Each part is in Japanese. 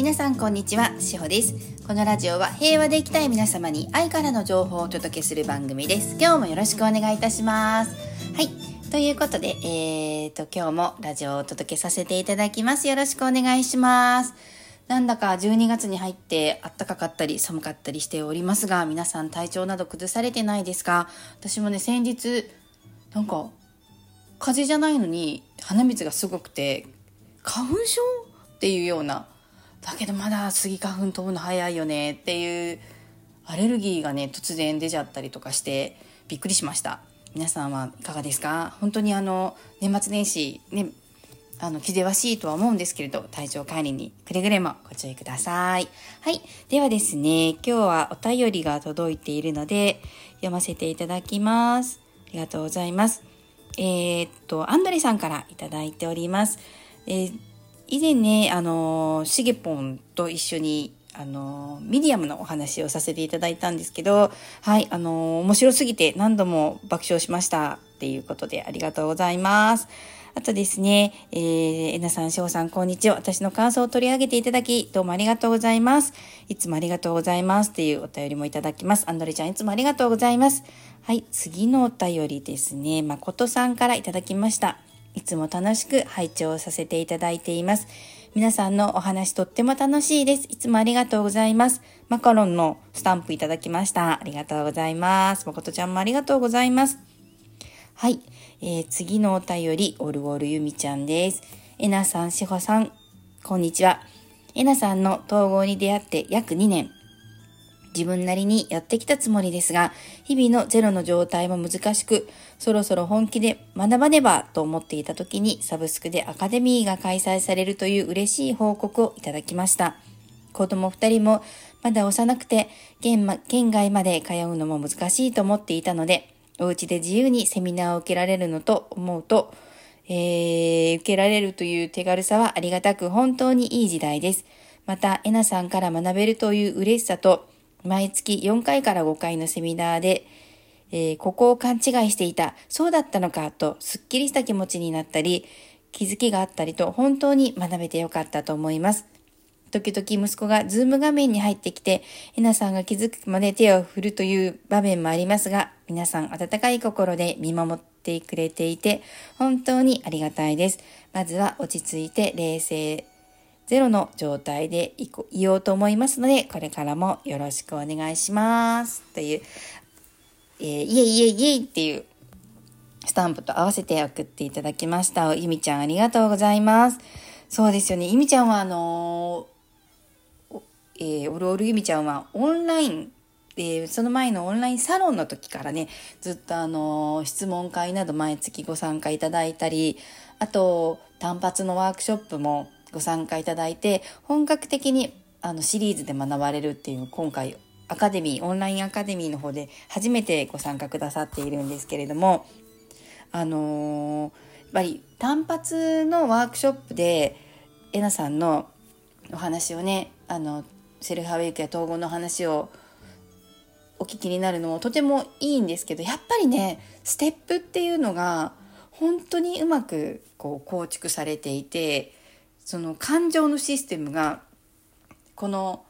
皆さんこんにちは、しほです。このラジオは平和で生きたい皆様に愛からの情報をお届けする番組です。今日もよろしくお願いいたします。はい。ということで、えーと、今日もラジオをお届けさせていただきます。よろしくお願いします。なんだか12月に入って暖かかったり寒かったりしておりますが、皆さん体調など崩されてないですか？私もね、先日、なんか、風邪じゃないのに鼻水がすごくて、花粉症？っていうようなだけどまだスギ花粉飛ぶの早いよねっていうアレルギーがね突然出ちゃったりとかしてびっくりしました。皆さんはいかがですか？本当にあの年末年始ねあの気ぜわしいとは思うんですけれど体調管理にくれぐれもご注意ください。はい。ではですね今日はお便りが届いているので読ませていただきます。ありがとうございます。えー、っとアンドレさんからいただいております。えー以前ね、あの、しげぽんと一緒に、あの、ミディアムのお話をさせていただいたんですけど、はい、あの、面白すぎて何度も爆笑しましたっていうことでありがとうございます。あとですね、えー、えなさん、しょうさん、こんにちは。私の感想を取り上げていただき、どうもありがとうございます。いつもありがとうございます。っていうお便りもいただきます。アンドレちゃん、いつもありがとうございます。はい、次のお便りですね、まことさんからいただきました。いつも楽しく拝聴させていただいています。皆さんのお話とっても楽しいです。いつもありがとうございます。マカロンのスタンプいただきました。ありがとうございます。まことちゃんもありがとうございます。はい。えー、次のお便り、オルオルゆみちゃんです。えなさん、しほさん、こんにちは。えなさんの統合に出会って約2年。自分なりにやってきたつもりですが、日々のゼロの状態も難しく、そろそろ本気で学ばねばと思っていた時にサブスクでアカデミーが開催されるという嬉しい報告をいただきました。子供二人もまだ幼くて県外まで通うのも難しいと思っていたので、お家で自由にセミナーを受けられるのと思うと、えー、受けられるという手軽さはありがたく本当にいい時代です。また、えなさんから学べるという嬉しさと、毎月4回から5回のセミナーで、えー、ここを勘違いしていた、そうだったのかと、すっきりした気持ちになったり、気づきがあったりと、本当に学べてよかったと思います。時々息子がズーム画面に入ってきて、えなさんが気づくまで手を振るという場面もありますが、皆さん温かい心で見守ってくれていて、本当にありがたいです。まずは落ち着いて冷静ゼロの状態でいこいようと思いますので、これからもよろしくお願いします。という、えー、イエイイエイイエイっていうスタンプと合わせて送っていただきました。ゆみちゃんありがとうございます。そうですよね。ゆみちゃんはあのー、えー、おるおるゆみちゃんはオンラインで、その前のオンラインサロンの時からね、ずっとあの、質問会など毎月ご参加いただいたり、あと、単発のワークショップもご参加いただいて、本格的にあのシリーズで学ばれるっていう今回アカデミー、オンラインアカデミーの方で初めてご参加くださっているんですけれども、あのー、やっぱり単発のワークショップで、えなさんのお話をね、あの、セルフアウェイクや統合の話をお聞きになるのもとてもいいんですけど、やっぱりね、ステップっていうのが本当にうまくこう構築されていて、その感情のシステムがこの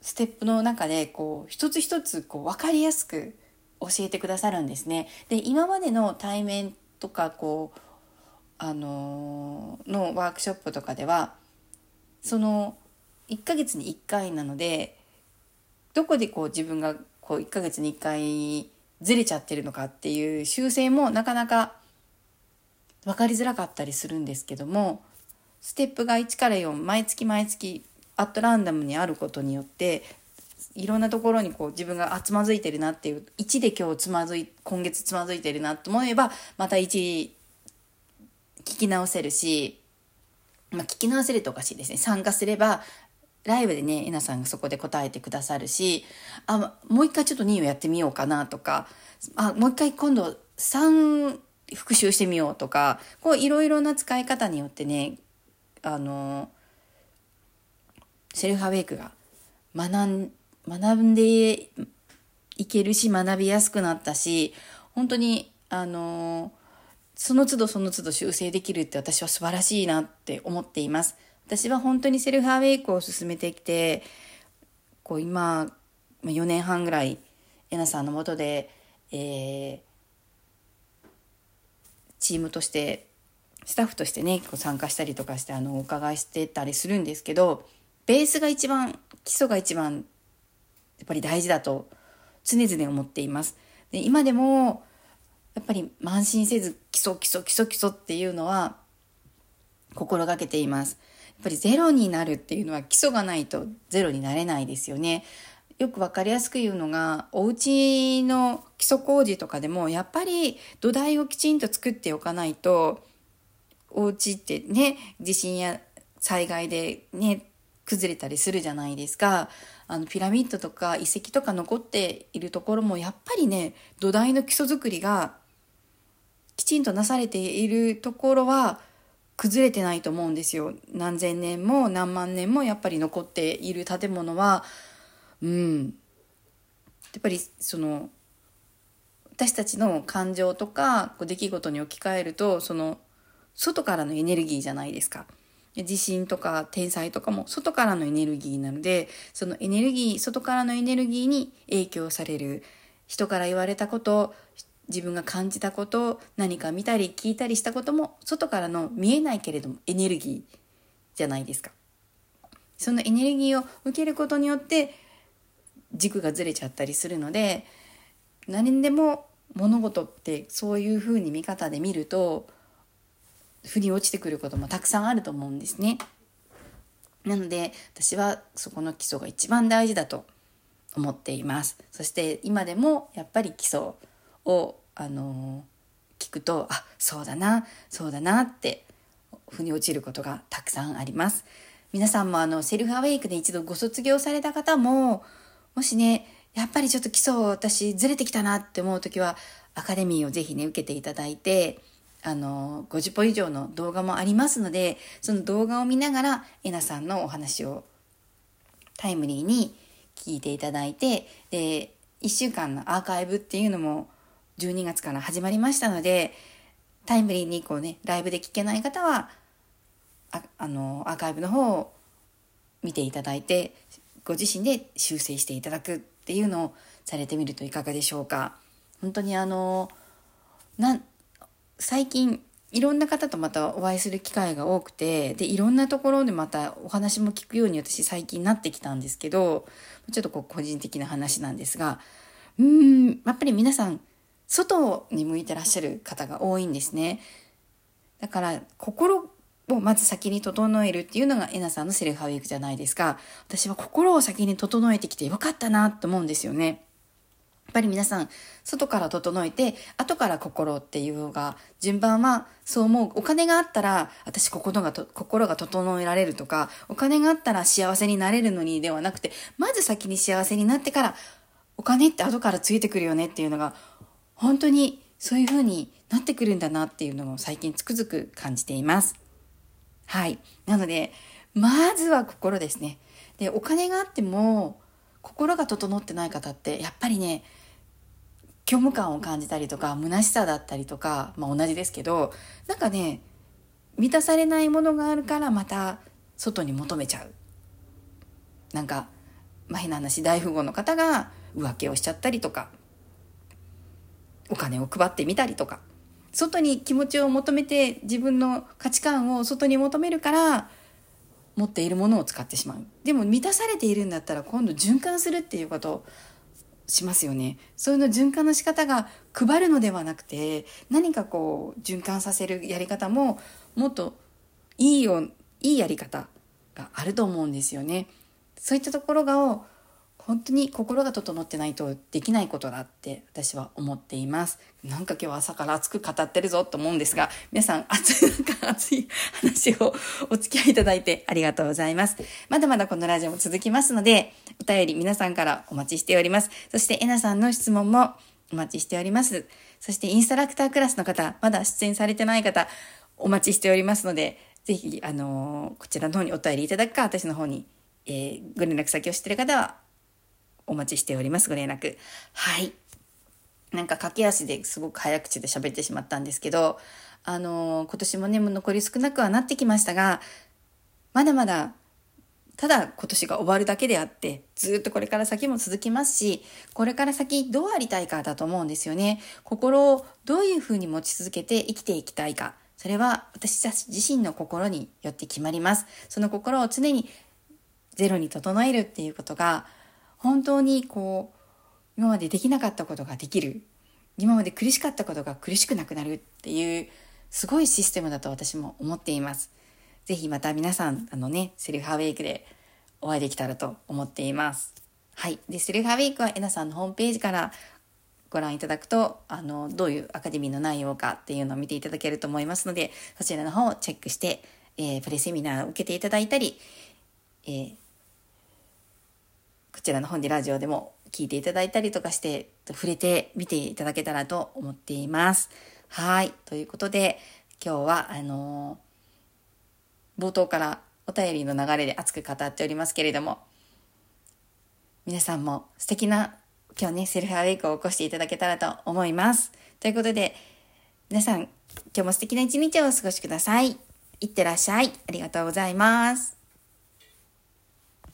ステップの中でこう一つ一つこう分かりやすく教えてくださるんですね。で今までの対面とかこうあの、のワークショップとかではその1ヶ月に1回なのでどこでこう自分がこう1ヶ月に1回ずれちゃってるのかっていう修正もなかなか分かりづらかったりするんですけどもステップが1から4毎月毎月アットランダムにあることによっていろんなところにこう自分があつまずいてるなっていう1で今日つまずい今月つまずいてるなと思えばまた1聞き直せるし、まあ、聞き直せるとおかしいですね。参加すればライブでねえなさんがそこで答えてくださるしあもう一回ちょっと2をやってみようかなとかあもう一回今度3復習してみようとかこういろいろな使い方によってねあのセルフアウェイクが学ん学んでいけるし学びやすくなったし本当にあのその都度その都度修正できるって私は素晴らしいなって思っています。私は本当にセルフアウェイクを進めてきてこう今4年半ぐらいえなさんのもとで、えー、チームとしてスタッフとしてねこう参加したりとかしてあのお伺いしてたりするんですけどベースが一番基礎が一番やっぱり大事だと常々思っています。で今でもやっぱり慢心せず基礎基礎基礎基礎っていうのは心がけています。やっぱりゼロになるっていうのは基礎がないとゼロになれないですよね。よく分かりやすく言うのがお家の基礎工事とかでもやっぱり土台をきちんと作っておかないとお家ってね地震や災害でね崩れたりするじゃないですか。あのピラミッドとか遺跡とか残っているところもやっぱりね土台の基礎作りがきちんとなされているところは崩れてないと思うんですよ。何千年も何万年もやっぱり残っている建物はうん。やっぱりその私たちの感情とかこう出来事に置き換えるとその外からのエネルギーじゃないですか。地震とか天災とかも外からのエネルギーなのでそのエネルギー外からのエネルギーに影響される人から言われたこと自分が感じたこと何か見たり聞いたりしたことも外からの見えないけれどもエネルギーじゃないですか。そのエネルギーを受けることによって軸がずれちゃったりするので何でも物事ってそういうふうに見方で見ると腑に落ちてくることもたくさんあると思うんですね。なので私はそこの基礎が一番大事だと思っています。そして今でもやっぱり基礎をあの聞くとあそうだなそうだなって腑に落ちることがたくさんあります。皆さんもあのセルフアウェイクで一度ご卒業された方ももしね、やっぱりちょっと基礎私ずれてきたなって思う時は、アカデミーをぜひね、受けていただいて、あの、50本以上の動画もありますので、その動画を見ながら、えなさんのお話をタイムリーに聞いていただいて、で、1週間のアーカイブっていうのも12月から始まりましたので、タイムリーにこうね、ライブで聞けない方は、ああの、アーカイブの方を見ていただいて、ご自身で修正していただくっていうのをされてみるといかがでしょうか。本当にあのな最近いろんな方とまたお会いする機会が多くてでいろんなところでまたお話も聞くように私最近なってきたんですけどちょっとこう個人的な話なんですがうんやっぱり皆さん外に向いてらっしゃる方が多いんですね。だから心をまず先に整えるっていうのがエナさんのセルフハウィークじゃないですか。私は心を先に整えてきてよかったなと思うんですよね。やっぱり皆さん、外から整えて、後から心っていうのが、順番はそう思う。お金があったら、私心がと、心が整えられるとか、お金があったら幸せになれるのにではなくて、まず先に幸せになってから、お金って後からついてくるよねっていうのが、本当にそういう風になってくるんだなっていうのを最近つくづく感じています。はい。なので、まずは心ですね。で、お金があっても、心が整ってない方って、やっぱりね、虚無感を感じたりとか、虚しさだったりとか、まあ同じですけど、なんかね、満たされないものがあるからまた外に求めちゃう。なんか、まあ、変な話、大富豪の方が浮気をしちゃったりとか、お金を配ってみたりとか、外に気持ちを求めて自分の価値観を外に求めるから持っているものを使ってしまうでも満たされているんだったら今度循環するっていうことをしますよね。そういうの循環の仕方が配るのではなくて何かこう循環させるやり方ももっといいよいいやり方があると思うんですよね。そういったところが本当に心が整ってないとできないことだって私は思っています。なんか今日朝から熱く語ってるぞと思うんですが、皆さん熱い、なんか熱い話をお付き合いいただいてありがとうございます。まだまだこのラジオも続きますので、お便り皆さんからお待ちしております。そしてえなさんの質問もお待ちしております。そしてインストラクタークラスの方、まだ出演されてない方、お待ちしておりますので、ぜひ、あのー、こちらの方にお便りいただくか、私の方に、えー、ご連絡先を知ってる方はお待ちしております。ご連絡。はい。なんか駆け足ですごく早口で喋ってしまったんですけど、あのー、今年もね、もう残り少なくはなってきましたが、まだまだただ今年が終わるだけであってずっとこれから先も続きますしこれから先どうありたいかだと思うんですよね心をどういうふうに持ち続けて生きていきたいかそれは私たち自身の心によって決まりますその心を常にゼロに整えるっていうことが本当にこう今までできなかったことができる今まで苦しかったことが苦しくなくなるっていうすごいシステムだと私も思っています。ぜひまた皆さん、あのね、セルフアウェイクでお会いできたらと思っています。はい。で、セルフアウェイクはえなさんのホームページからご覧いただくと、あの、どういうアカデミーの内容かっていうのを見ていただけると思いますので、そちらの方をチェックして、えー、プレセミナーを受けていただいたり、えー、こちらの本でラジオでも聞いていただいたりとかして、触れてみていただけたらと思っています。はい。ということで、今日は、あのー、冒頭からお便りの流れで熱く語っておりますけれども、皆さんも素敵な今日ね、セルフアウェイクを起こしていただけたらと思います。ということで、皆さん、今日も素敵な一日をお過ごしください。いってらっしゃい。ありがとうございます。